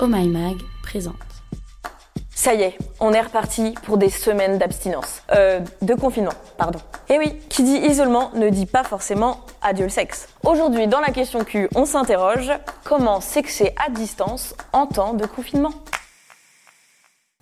Oh My Mag présente. Ça y est, on est reparti pour des semaines d'abstinence. Euh, de confinement, pardon. Et oui, qui dit isolement ne dit pas forcément adieu le sexe. Aujourd'hui, dans la question Q, on s'interroge comment sexer à distance en temps de confinement?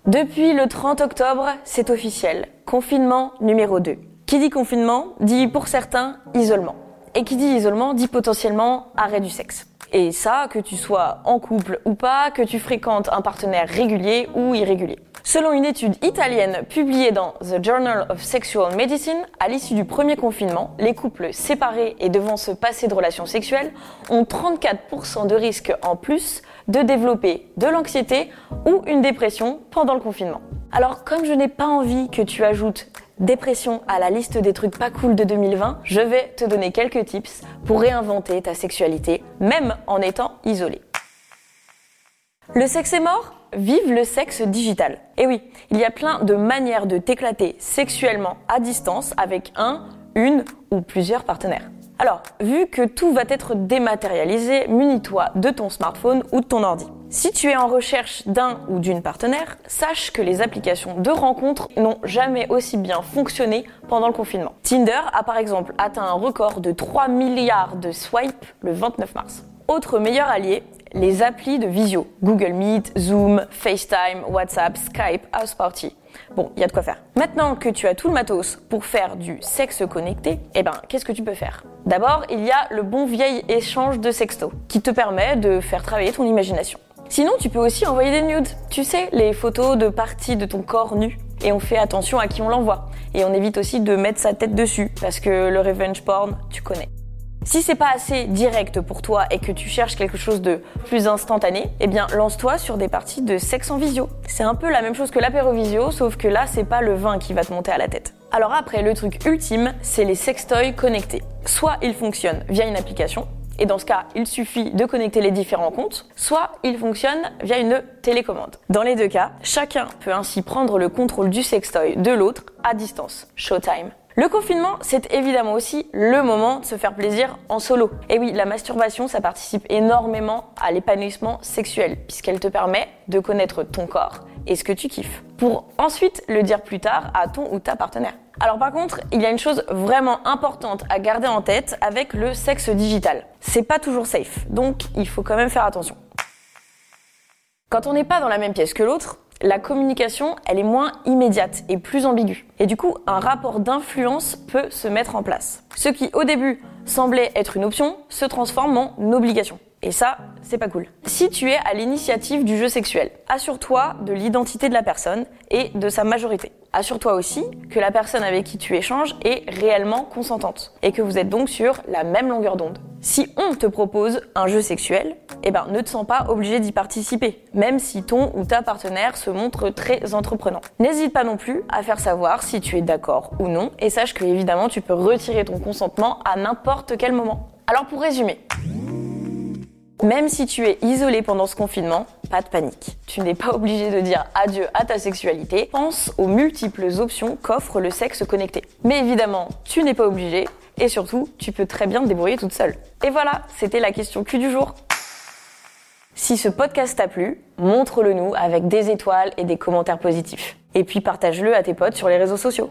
Depuis le 30 octobre, c'est officiel. Confinement numéro 2. Qui dit confinement dit pour certains isolement. Et qui dit isolement dit potentiellement arrêt du sexe. Et ça, que tu sois en couple ou pas, que tu fréquentes un partenaire régulier ou irrégulier. Selon une étude italienne publiée dans The Journal of Sexual Medicine, à l'issue du premier confinement, les couples séparés et devant se passer de relations sexuelles ont 34% de risque en plus de développer de l'anxiété ou une dépression pendant le confinement. Alors comme je n'ai pas envie que tu ajoutes dépression à la liste des trucs pas cool de 2020, je vais te donner quelques tips pour réinventer ta sexualité, même en étant isolé. Le sexe est mort Vive le sexe digital. Et oui, il y a plein de manières de t'éclater sexuellement à distance avec un, une ou plusieurs partenaires. Alors, vu que tout va être dématérialisé, munis-toi de ton smartphone ou de ton ordi. Si tu es en recherche d'un ou d'une partenaire, sache que les applications de rencontres n'ont jamais aussi bien fonctionné pendant le confinement. Tinder a par exemple atteint un record de 3 milliards de swipes le 29 mars. Autre meilleur allié, les applis de visio. Google Meet, Zoom, FaceTime, WhatsApp, Skype, House Party. Bon, il y a de quoi faire. Maintenant que tu as tout le matos pour faire du sexe connecté, eh ben, qu'est-ce que tu peux faire? D'abord, il y a le bon vieil échange de sexto, qui te permet de faire travailler ton imagination. Sinon, tu peux aussi envoyer des nudes. Tu sais, les photos de parties de ton corps nu. Et on fait attention à qui on l'envoie. Et on évite aussi de mettre sa tête dessus, parce que le revenge porn, tu connais. Si c'est pas assez direct pour toi et que tu cherches quelque chose de plus instantané, eh bien lance-toi sur des parties de sexe en visio. C'est un peu la même chose que l'apéro visio, sauf que là c'est pas le vin qui va te monter à la tête. Alors après, le truc ultime, c'est les sextoys connectés. Soit ils fonctionnent via une application, et dans ce cas, il suffit de connecter les différents comptes, soit ils fonctionnent via une télécommande. Dans les deux cas, chacun peut ainsi prendre le contrôle du sextoy de l'autre à distance. Showtime. Le confinement, c'est évidemment aussi le moment de se faire plaisir en solo. Et oui, la masturbation, ça participe énormément à l'épanouissement sexuel, puisqu'elle te permet de connaître ton corps et ce que tu kiffes, pour ensuite le dire plus tard à ton ou ta partenaire. Alors par contre, il y a une chose vraiment importante à garder en tête avec le sexe digital. C'est pas toujours safe, donc il faut quand même faire attention. Quand on n'est pas dans la même pièce que l'autre, la communication, elle est moins immédiate et plus ambiguë. Et du coup, un rapport d'influence peut se mettre en place. Ce qui, au début, semblait être une option, se transforme en obligation. Et ça, c'est pas cool. Si tu es à l'initiative du jeu sexuel, assure-toi de l'identité de la personne et de sa majorité. Assure-toi aussi que la personne avec qui tu échanges est réellement consentante et que vous êtes donc sur la même longueur d'onde. Si on te propose un jeu sexuel, eh ben ne te sens pas obligé d'y participer, même si ton ou ta partenaire se montre très entreprenant. N'hésite pas non plus à faire savoir si tu es d'accord ou non et sache que évidemment tu peux retirer ton consentement à n'importe quel moment. Alors pour résumer, même si tu es isolé pendant ce confinement, pas de panique. Tu n'es pas obligé de dire adieu à ta sexualité. Pense aux multiples options qu'offre le sexe connecté. Mais évidemment, tu n'es pas obligé. Et surtout, tu peux très bien te débrouiller toute seule. Et voilà, c'était la question Q du jour. Si ce podcast t'a plu, montre-le nous avec des étoiles et des commentaires positifs. Et puis partage-le à tes potes sur les réseaux sociaux.